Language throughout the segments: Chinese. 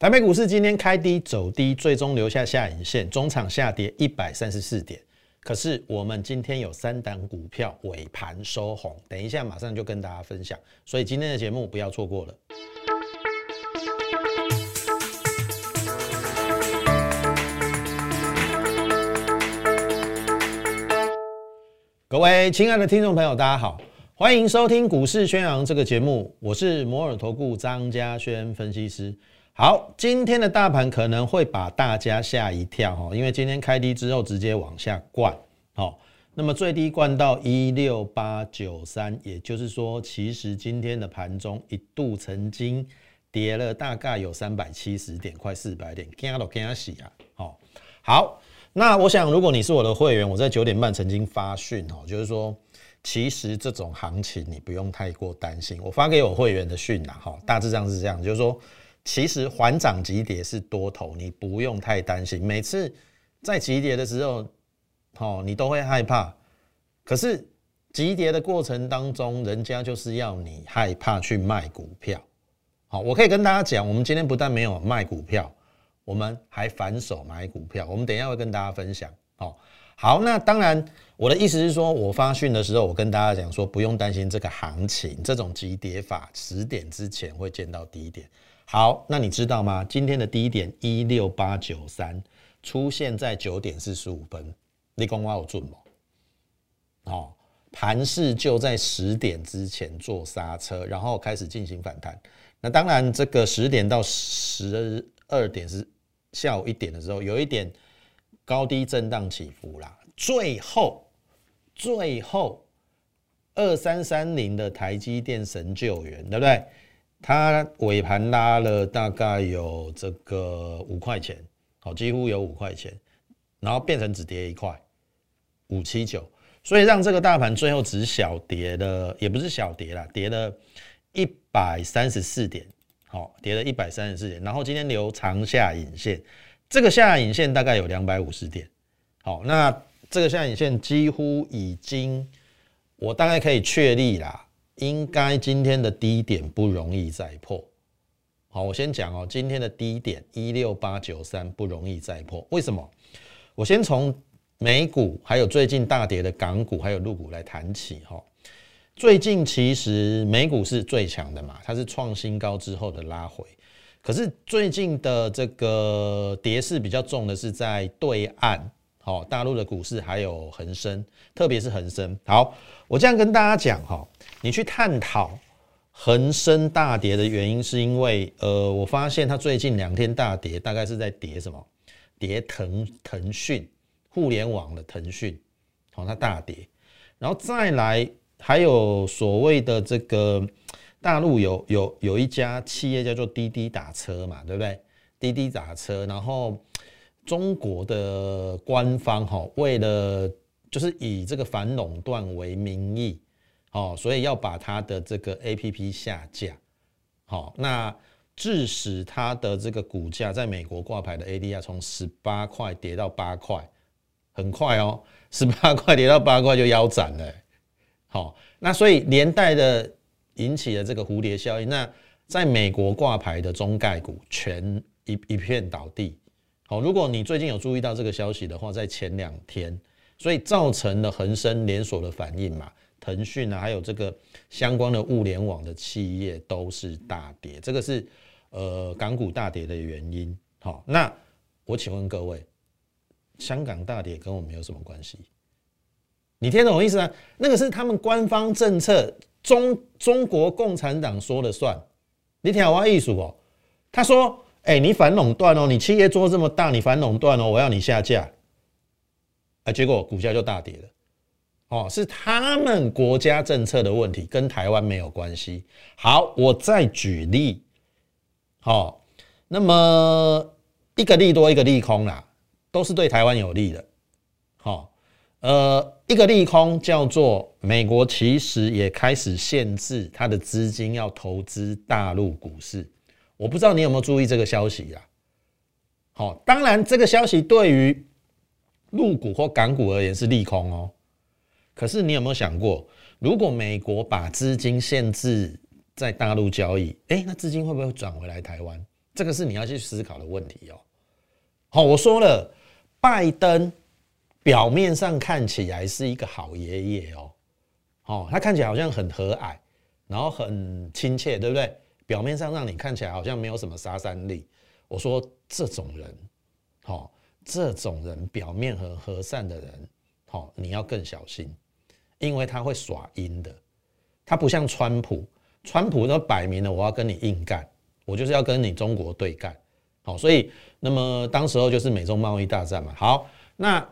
台北股市今天开低走低，最终留下下影线，中场下跌一百三十四点。可是我们今天有三档股票尾盘收红，等一下马上就跟大家分享，所以今天的节目不要错过了。各位亲爱的听众朋友，大家好，欢迎收听《股市宣扬》这个节目，我是摩尔投顾张家轩分析师。好，今天的大盘可能会把大家吓一跳哈，因为今天开低之后直接往下灌，好，那么最低灌到一六八九三，也就是说，其实今天的盘中一度曾经跌了大概有三百七十点，快四百点，惊都惊死啊！好，好，那我想如果你是我的会员，我在九点半曾经发讯哦，就是说，其实这种行情你不用太过担心，我发给我会员的讯呐，哈，大致上是这样，就是说。其实缓涨急跌是多头，你不用太担心。每次在急跌的时候，哦，你都会害怕。可是急跌的过程当中，人家就是要你害怕去卖股票。好，我可以跟大家讲，我们今天不但没有卖股票，我们还反手买股票。我们等一下会跟大家分享。好，好，那当然，我的意思是说，我发讯的时候，我跟大家讲说，不用担心这个行情，这种急跌法十点之前会见到低点。好，那你知道吗？今天的低点一六八九三出现在九点四十五分，你讲我有准吗？哦，盘势就在十点之前做刹车，然后开始进行反弹。那当然，这个十点到十二点是下午一点的时候，有一点高低震荡起伏啦。最后，最后二三三零的台积电神救援，对不对？它尾盘拉了大概有这个五块钱，好，几乎有五块钱，然后变成只跌一块，五七九，所以让这个大盘最后只小跌了，也不是小跌啦，跌了一百三十四点，好，跌了一百三十四点，然后今天留长下影线，这个下影线大概有两百五十点，好，那这个下影线几乎已经，我大概可以确立啦。应该今天的低点不容易再破。好，我先讲哦，今天的低点一六八九三不容易再破。为什么？我先从美股，还有最近大跌的港股，还有陆股来谈起哈。最近其实美股是最强的嘛，它是创新高之后的拉回。可是最近的这个跌势比较重的是在对岸，好，大陆的股市还有恒生，特别是恒生。好，我这样跟大家讲哈。你去探讨恒生大跌的原因，是因为呃，我发现它最近两天大跌，大概是在跌什么？跌腾腾讯互联网的腾讯，好，它大跌，然后再来还有所谓的这个大陆有有有一家企业叫做滴滴打车嘛，对不对？滴滴打车，然后中国的官方哈，为了就是以这个反垄断为名义。哦，所以要把它的这个 A P P 下架，好，那致使它的这个股价在美国挂牌的 A D R 从十八块跌到八块，很快哦，十八块跌到八块就腰斩了。好，那所以连带的引起了这个蝴蝶效应，那在美国挂牌的中概股全一一片倒地。好，如果你最近有注意到这个消息的话，在前两天，所以造成了恒生连锁的反应嘛。腾讯啊，还有这个相关的物联网的企业都是大跌，这个是呃港股大跌的原因。好，那我请问各位，香港大跌跟我们有什么关系？你听懂我意思啊？那个是他们官方政策，中中国共产党说了算。你听我意思哦，他说：“哎，你反垄断哦，你企业做这么大，你反垄断哦，我要你下架。”啊，结果股价就大跌了。哦，是他们国家政策的问题，跟台湾没有关系。好，我再举例。好，那么一个利多，一个利空啦，都是对台湾有利的。好，呃，一个利空叫做美国其实也开始限制它的资金要投资大陆股市。我不知道你有没有注意这个消息呀？好，当然这个消息对于陆股或港股而言是利空哦。可是你有没有想过，如果美国把资金限制在大陆交易，哎，那资金会不会转回来台湾？这个是你要去思考的问题哦。好，我说了，拜登表面上看起来是一个好爷爷哦，哦，他看起来好像很和蔼，然后很亲切，对不对？表面上让你看起来好像没有什么杀伤力。我说这种人，好，这种人表面很和善的人，好，你要更小心，因为他会耍阴的。他不像川普，川普都摆明了我要跟你硬干，我就是要跟你中国对干。好，所以那么当时候就是美中贸易大战嘛。好，那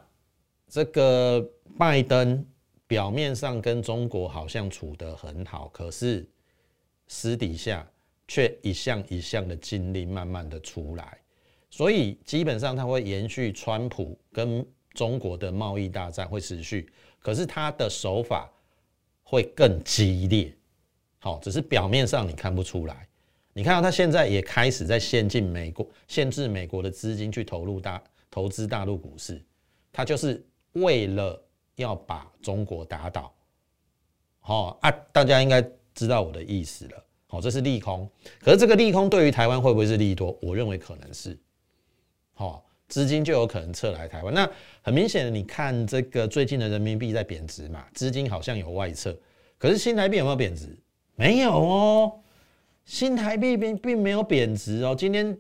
这个拜登表面上跟中国好像处得很好，可是私底下却一项一项的经历慢慢的出来，所以基本上他会延续川普跟中国的贸易大战会持续，可是他的手法会更激烈。好，只是表面上你看不出来。你看到他现在也开始在限进美国，限制美国的资金去投入大投资大陆股市，他就是为了要把中国打倒。好啊，大家应该知道我的意思了。好，这是利空，可是这个利空对于台湾会不会是利多？我认为可能是。好，资金就有可能撤来台湾。那很明显的，你看这个最近的人民币在贬值嘛，资金好像有外撤，可是新台币有没有贬值？没有哦。新台币并并没有贬值哦，今天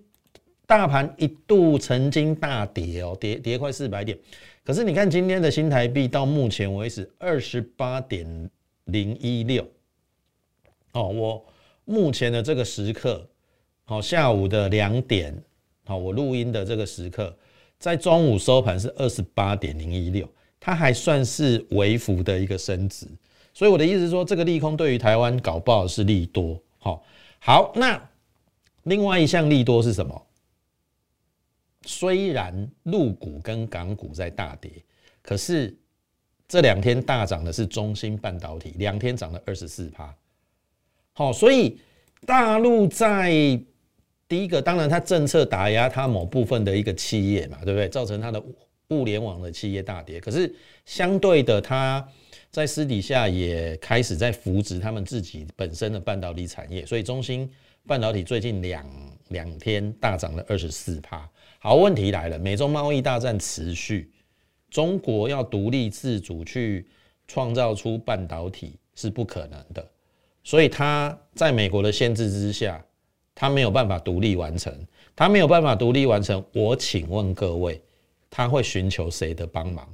大盘一度曾经大跌哦，跌跌快四百点。可是你看今天的新台币到目前为止二十八点零一六哦，我目前的这个时刻，好下午的两点，好我录音的这个时刻，在中午收盘是二十八点零一六，它还算是微幅的一个升值。所以我的意思是说，这个利空对于台湾搞不好是利多，好。好，那另外一项利多是什么？虽然陆股跟港股在大跌，可是这两天大涨的是中芯半导体，两天涨了二十四趴。好，所以大陆在第一个，当然它政策打压它某部分的一个企业嘛，对不对？造成它的物联网的企业大跌。可是相对的，它在私底下也开始在扶植他们自己本身的半导体产业，所以中芯半导体最近两两天大涨了二十四趴。好，问题来了，美中贸易大战持续，中国要独立自主去创造出半导体是不可能的，所以它在美国的限制之下，他没有办法独立完成，他没有办法独立完成。我请问各位，他会寻求谁的帮忙？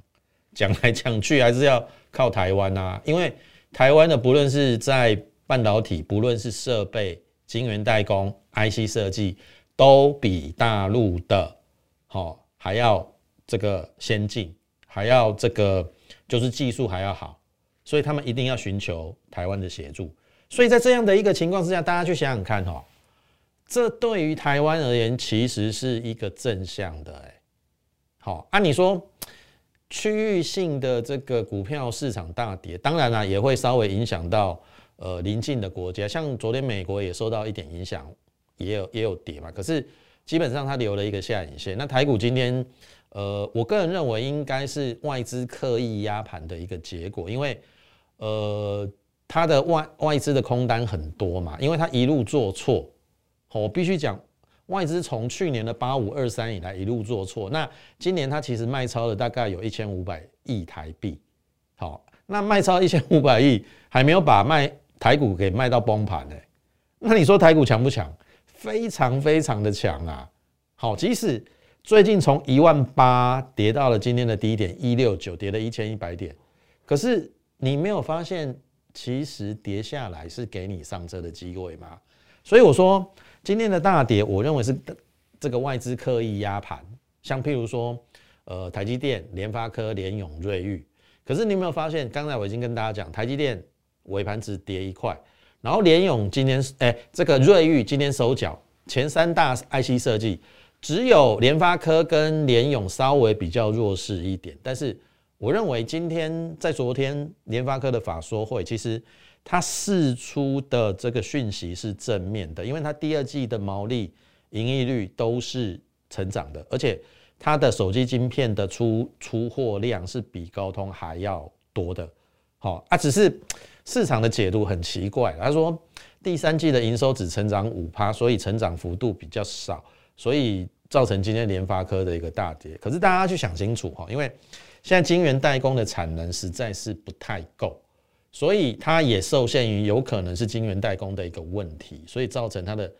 讲来讲去还是要。靠台湾啊，因为台湾的不论是在半导体，不论是设备、晶圆代工、IC 设计，都比大陆的好还要这个先进，还要这个就是技术还要好，所以他们一定要寻求台湾的协助。所以在这样的一个情况之下，大家去想想看哈，这对于台湾而言其实是一个正向的哎。好，按你说。区域性的这个股票市场大跌，当然啦，也会稍微影响到呃邻近的国家，像昨天美国也受到一点影响，也有也有跌嘛。可是基本上它留了一个下影线。那台股今天，呃，我个人认为应该是外资刻意压盘的一个结果，因为呃它的外外资的空单很多嘛，因为它一路做错，我必须讲。外资从去年的八五二三以来一路做错，那今年它其实卖超了大概有一千五百亿台币。好，那卖超一千五百亿，还没有把卖台股给卖到崩盘呢。那你说台股强不强？非常非常的强啊！好，即使最近从一万八跌到了今天的低点一六九，跌了一千一百点，可是你没有发现，其实跌下来是给你上车的机会吗？所以我说。今天的大跌，我认为是这个外资刻意压盘，像譬如说，呃，台积电、联发科、联永、瑞昱。可是你有没有发现，刚才我已经跟大家讲，台积电尾盘只跌一块，然后联永今天，哎，这个瑞昱今天收脚，前三大 IC 设计，只有联发科跟联永稍微比较弱势一点。但是我认为今天在昨天联发科的法说会，其实。它释出的这个讯息是正面的，因为它第二季的毛利、盈利率都是成长的，而且它的手机晶片的出出货量是比高通还要多的。好啊，只是市场的解读很奇怪，他说第三季的营收只成长五趴，所以成长幅度比较少，所以造成今天联发科的一个大跌。可是大家去想清楚哈，因为现在晶圆代工的产能实在是不太够，所以它也受限于有可能是晶圆代工的一个问题，所以造成它的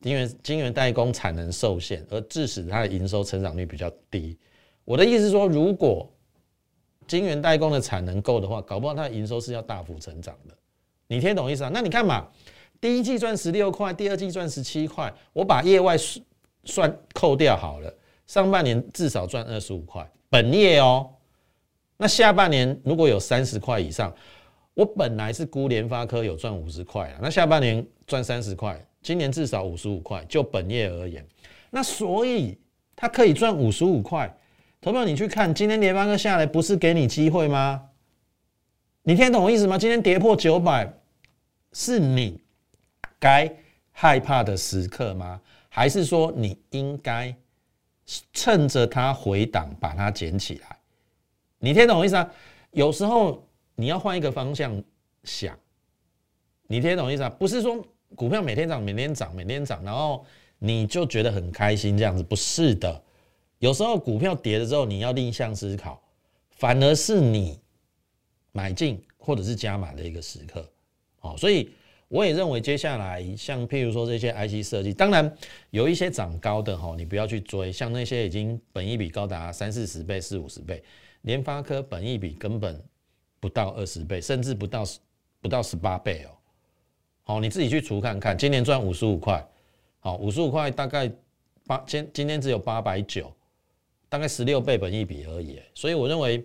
晶圆晶圆代工产能受限，而致使它的营收成长率比较低。我的意思是说，如果晶圆代工的产能够的话，搞不好它的营收是要大幅成长的。你听懂意思啊？那你看嘛，第一季赚十六块，第二季赚十七块，我把业外算扣掉好了，上半年至少赚二十五块，本业哦。那下半年如果有三十块以上，我本来是估联发科有赚五十块啊，那下半年赚三十块，今年至少五十五块，就本业而言，那所以它可以赚五十五块。投票，你去看今天联发科下来，不是给你机会吗？你听懂我意思吗？今天跌破九百，是你该害怕的时刻吗？还是说你应该趁着它回档把它捡起来？你听懂我意思啊？有时候你要换一个方向想，你听懂意思啊？不是说股票每天涨、每天涨、每天涨，然后你就觉得很开心这样子，不是的。有时候股票跌了之后，你要逆向思考，反而是你买进或者是加码的一个时刻，哦，所以我也认为接下来像譬如说这些 IC 设计，当然有一些涨高的哈，你不要去追，像那些已经本益比高达三四十倍、四五十倍，联发科本益比根本不到二十倍，甚至不到不到十八倍哦，好，你自己去除看看，今年赚五十五块，好，五十五块大概八今今天只有八百九。大概十六倍本一比而已，所以我认为，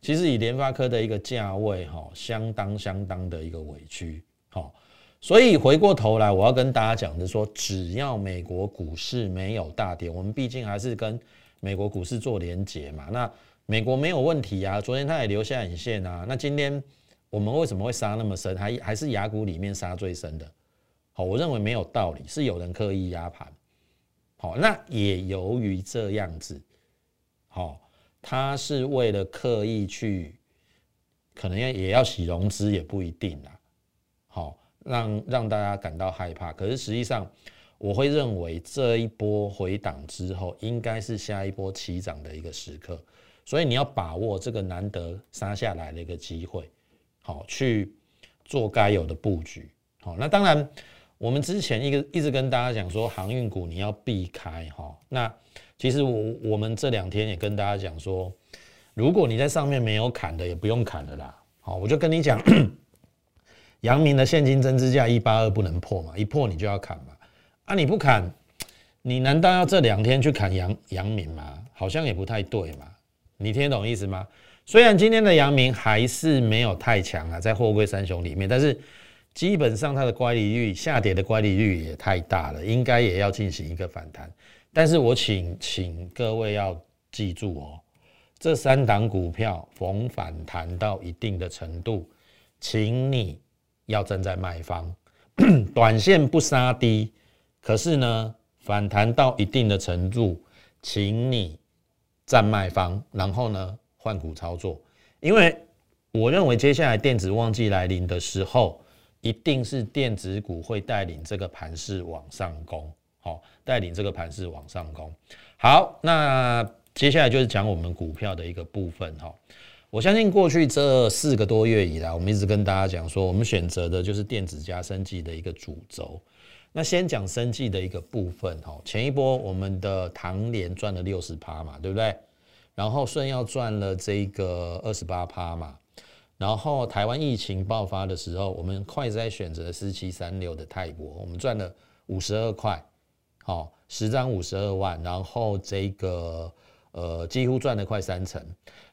其实以联发科的一个价位哈，相当相当的一个委屈，好，所以回过头来，我要跟大家讲的说，只要美国股市没有大跌，我们毕竟还是跟美国股市做连结嘛，那美国没有问题啊，昨天它也留下影线啊，那今天我们为什么会杀那么深，还还是雅股里面杀最深的，好，我认为没有道理，是有人刻意压盘，好，那也由于这样子。好，他是为了刻意去，可能要也要洗融资，也不一定啦。好，让让大家感到害怕。可是实际上，我会认为这一波回档之后，应该是下一波起涨的一个时刻。所以你要把握这个难得杀下来的一个机会，好去做该有的布局。好，那当然，我们之前一个一直跟大家讲说，航运股你要避开哈。那其实我我们这两天也跟大家讲说，如果你在上面没有砍的，也不用砍的啦。好，我就跟你讲，阳明的现金增资价一八二不能破嘛，一破你就要砍嘛。啊，你不砍，你难道要这两天去砍阳阳明吗？好像也不太对嘛。你听得懂意思吗？虽然今天的阳明还是没有太强啊，在货柜三雄里面，但是基本上它的乖离率下跌的乖离率也太大了，应该也要进行一个反弹。但是我请请各位要记住哦，这三档股票逢反弹到一定的程度，请你要站在卖方，短线不杀低，可是呢反弹到一定的程度，请你站卖方，然后呢换股操作，因为我认为接下来电子旺季来临的时候，一定是电子股会带领这个盘势往上攻。好，带领这个盘势往上攻。好，那接下来就是讲我们股票的一个部分哈。我相信过去这四个多月以来，我们一直跟大家讲说，我们选择的就是电子加升级的一个主轴。那先讲生计的一个部分哈。前一波我们的唐联赚了六十趴嘛，对不对？然后顺要赚了这个二十八趴嘛。然后台湾疫情爆发的时候，我们快在选择四七三六的泰博，我们赚了五十二块。好，十张五十二万，然后这个呃几乎赚了快三成。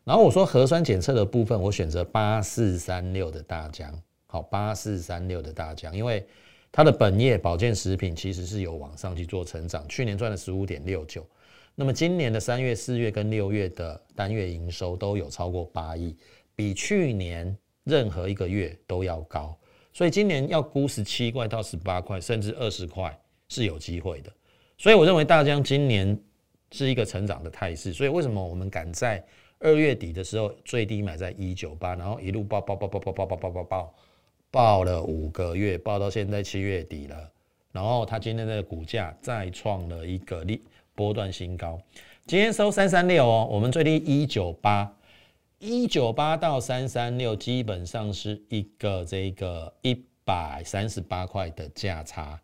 然后我说核酸检测的部分，我选择八四三六的大疆。好，八四三六的大疆，因为它的本业保健食品其实是有往上去做成长，去年赚了十五点六九，那么今年的三月、四月跟六月的单月营收都有超过八亿，比去年任何一个月都要高，所以今年要估十七块到十八块，甚至二十块是有机会的。所以我认为大疆今年是一个成长的态势，所以为什么我们敢在二月底的时候最低买在一九八，然后一路爆爆爆爆爆爆爆爆爆爆报了五个月，报到现在七月底了。然后它今天的股价再创了一个历波段新高，今天收三三六哦，我们最低一九八，一九八到三三六基本上是一个这个一百三十八块的价差，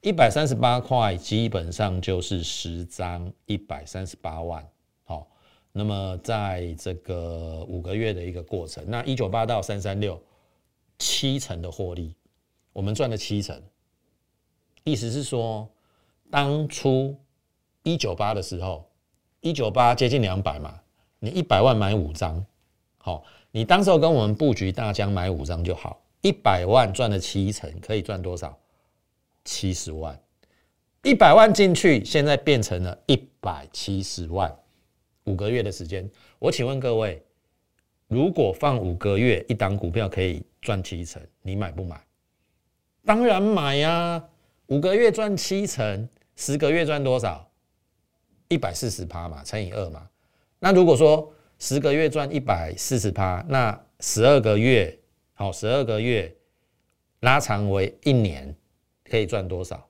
一百三十八块基本上就是十张一百三十八万，好，那么在这个五个月的一个过程，那一九八到三三六七成的获利，我们赚了七成。意思是说，当初一九八的时候，一九八接近两百嘛，你一百万买五张，好，你当时候跟我们布局大疆买五张就好，一百万赚了七成，可以赚多少？七十万，一百万进去，现在变成了一百七十万，五个月的时间，我请问各位，如果放五个月，一档股票可以赚七成，你买不买？当然买呀。五个月赚七成，十个月赚多少？一百四十趴嘛，乘以二嘛。那如果说十个月赚一百四十趴，那十二个月，好，十二个月拉长为一年，可以赚多少？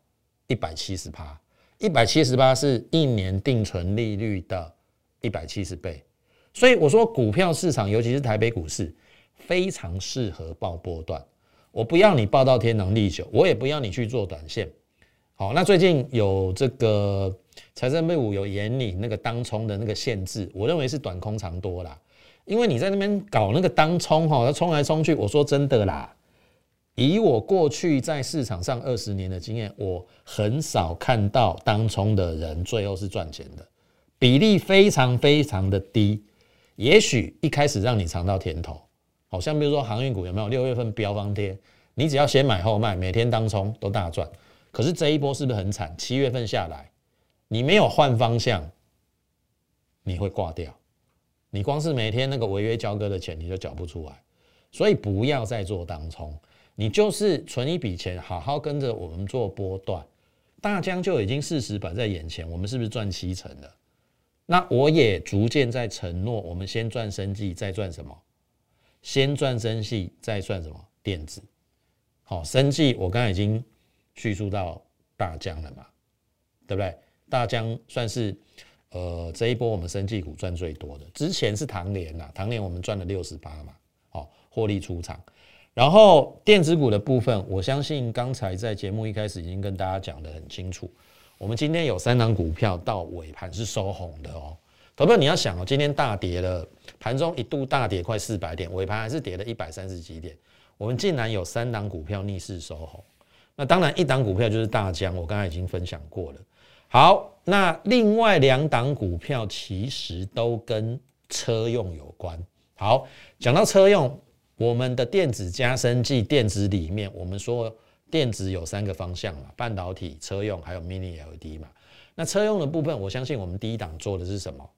一百七十趴。一百七十八是一年定存利率的一百七十倍。所以我说，股票市场，尤其是台北股市，非常适合报波段。我不要你报到天长地久，我也不要你去做短线。好，那最近有这个财政部有严拟那个当冲的那个限制，我认为是短空长多啦。因为你在那边搞那个当冲哈，要冲来冲去。我说真的啦，以我过去在市场上二十年的经验，我很少看到当冲的人最后是赚钱的，比例非常非常的低。也许一开始让你尝到甜头。好像比如说航运股有没有六月份飙方跌，你只要先买后卖，每天当冲都大赚。可是这一波是不是很惨？七月份下来，你没有换方向，你会挂掉。你光是每天那个违约交割的钱，你就缴不出来。所以不要再做当冲，你就是存一笔钱，好好跟着我们做波段。大疆就已经事实摆在眼前，我们是不是赚七成了？那我也逐渐在承诺，我们先赚生计，再赚什么？先赚生计，再算什么电子？好，生计我刚才已经叙述到大疆了嘛，对不对？大疆算是呃这一波我们生计股赚最多的，之前是唐联呐，唐联我们赚了六十八嘛，好，获利出场。然后电子股的部分，我相信刚才在节目一开始已经跟大家讲的很清楚，我们今天有三档股票到尾盘是收红的哦。投票你要想哦，今天大跌了，盘中一度大跌快四百点，尾盘还是跌了一百三十几点。我们竟然有三档股票逆势收红，那当然一档股票就是大疆，我刚才已经分享过了。好，那另外两档股票其实都跟车用有关。好，讲到车用，我们的电子加深剂电子里面，我们说电子有三个方向嘛，半导体、车用还有 Mini LED 嘛。那车用的部分，我相信我们第一档做的是什么？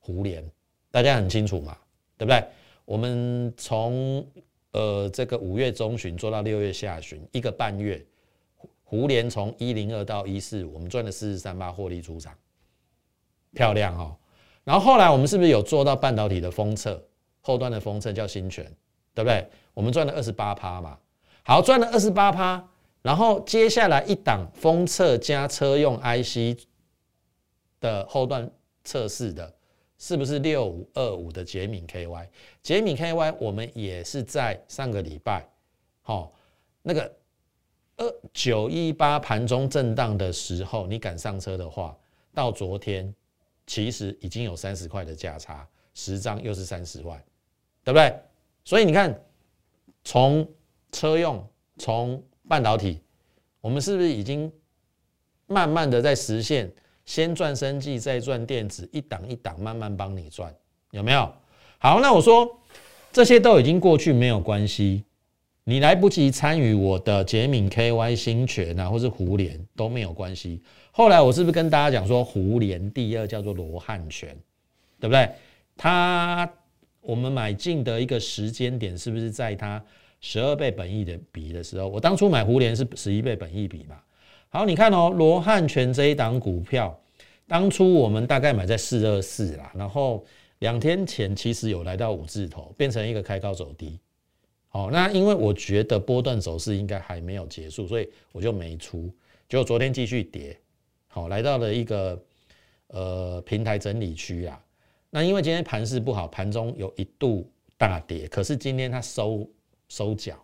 胡联，大家很清楚嘛，对不对？我们从呃这个五月中旬做到六月下旬，一个半月，胡联从一零二到一四五，我们赚了四十三八获利出场，漂亮哦。然后后来我们是不是有做到半导体的封测，后端的封测叫新权，对不对？我们赚了二十八趴嘛，好，赚了二十八趴。然后接下来一档封测加车用 IC 的后段测试的。是不是六五二五的捷敏 KY？捷敏 KY 我们也是在上个礼拜，好，那个二九一八盘中震荡的时候，你敢上车的话，到昨天其实已经有三十块的价差，十张又是三十万，对不对？所以你看，从车用，从半导体，我们是不是已经慢慢的在实现？先赚生计，再赚电子，一档一档慢慢帮你赚，有没有？好，那我说这些都已经过去，没有关系。你来不及参与我的捷敏 KY 新权啊，或是胡联都没有关系。后来我是不是跟大家讲说，胡联第二叫做罗汉拳，对不对？它我们买进的一个时间点，是不是在它十二倍本益的比的时候？我当初买胡联是十一倍本益比嘛？好，你看哦，罗汉拳这一档股票，当初我们大概买在四二四啦，然后两天前其实有来到五字头，变成一个开高走低。好，那因为我觉得波段走势应该还没有结束，所以我就没出。结果昨天继续跌，好，来到了一个呃平台整理区啊。那因为今天盘势不好，盘中有一度大跌，可是今天它收收脚，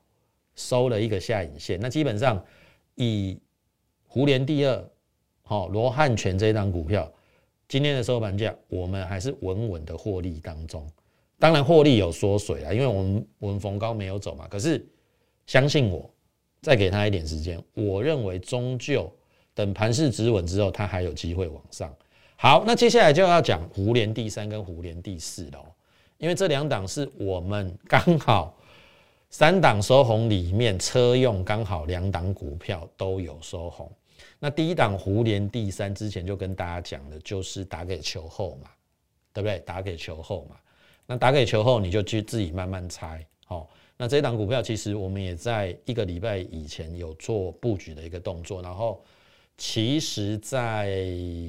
收了一个下影线。那基本上以胡联第二，好罗汉拳这张股票，今天的收盘价，我们还是稳稳的获利当中。当然获利有缩水啊，因为我们我们逢高没有走嘛。可是相信我，再给他一点时间，我认为终究等盘势止稳之后，它还有机会往上。好，那接下来就要讲胡联第三跟胡联第四了，因为这两档是我们刚好三档收红里面车用刚好两档股票都有收红。那第一档胡联第三之前就跟大家讲的，就是打给球后嘛，对不对？打给球后嘛，那打给球后你就去自己慢慢猜。好，那这一档股票其实我们也在一个礼拜以前有做布局的一个动作，然后。其实，在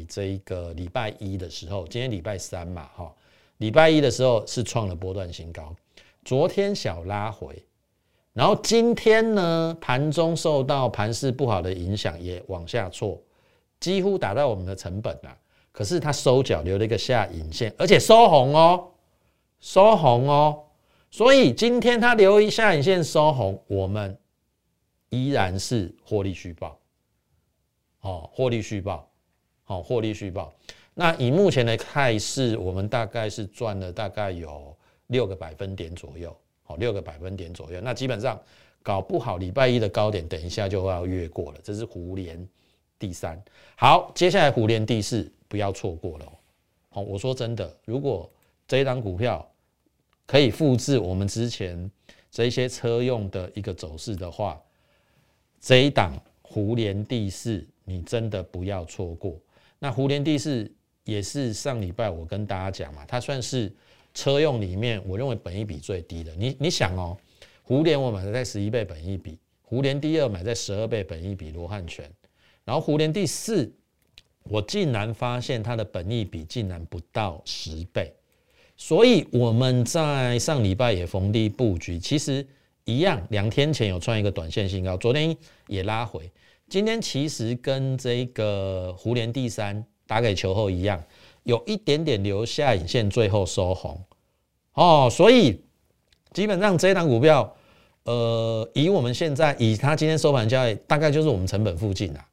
这个礼拜一的时候，今天礼拜三嘛，哈，礼拜一的时候是创了波段新高，昨天小拉回，然后今天呢，盘中受到盘势不好的影响，也往下挫，几乎达到我们的成本了。可是它收脚留了一个下影线，而且收红哦，收红哦，所以今天它留一下影线收红，我们依然是获利续报。哦，获利续报，好，获利续报。那以目前的态势，我们大概是赚了大概有六个百分点左右，好，六个百分点左右。那基本上搞不好礼拜一的高点，等一下就要越过了。这是胡联第三，好，接下来胡联第四，不要错过了。好，我说真的，如果这一档股票可以复制我们之前这一些车用的一个走势的话，这一档胡联第四。你真的不要错过。那胡联第四也是上礼拜我跟大家讲嘛，它算是车用里面我认为本益比最低的。你你想哦，胡联我买在十一倍本益比，胡联第二买在十二倍本益比罗汉拳，然后胡联第四我竟然发现它的本益比竟然不到十倍，所以我们在上礼拜也逢低布局，其实一样，两天前有创一个短线新高，昨天也拉回。今天其实跟这个胡联第三打给球后一样，有一点点留下影线，最后收红哦。所以基本上这一档股票，呃，以我们现在以它今天收盘价，大概就是我们成本附近啦。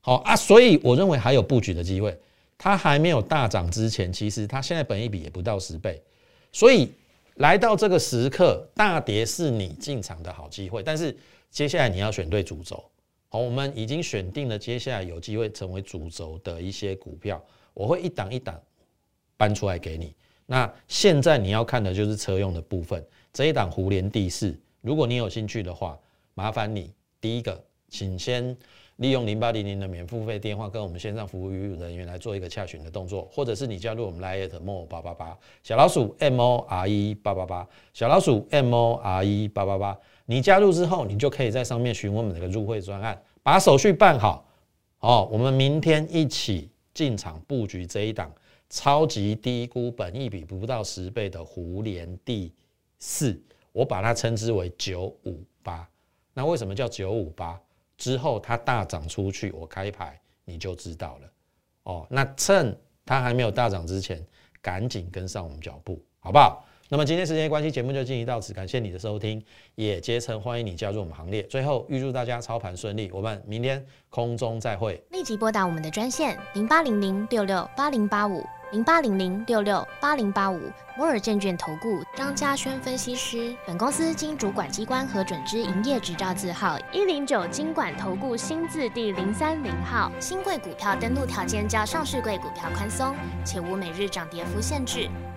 好啊，所以我认为还有布局的机会。它还没有大涨之前，其实它现在本一比也不到十倍，所以来到这个时刻，大跌是你进场的好机会。但是接下来你要选对主轴。好，我们已经选定了接下来有机会成为主轴的一些股票，我会一档一档搬出来给你。那现在你要看的就是车用的部分，这一档胡联第四，如果你有兴趣的话，麻烦你第一个，请先利用零八零零的免付费电话跟我们线上服务人员来做一个洽询的动作，或者是你加入我们 liet more 八八八小老鼠 M O R E 八八八小老鼠 M O R E 八八八。你加入之后，你就可以在上面询问我们的入会专案，把手续办好。哦，我们明天一起进场布局这一档超级低估、本益比不到十倍的胡联第四，我把它称之为九五八。那为什么叫九五八？之后它大涨出去，我开牌你就知道了。哦，那趁它还没有大涨之前，赶紧跟上我们脚步，好不好？那么今天时间关系，节目就进行到此，感谢你的收听，也竭诚欢迎你加入我们行列。最后预祝大家操盘顺利，我们明天空中再会。立即拨打我们的专线零八零零六六八零八五零八零零六六八零八五摩尔证券投顾张嘉轩分析师。本公司经主管机关核准之营业执照字号一零九金管投顾新字第零三零号。新贵股票登录条件较上市贵股票宽松，且无每日涨跌幅限制。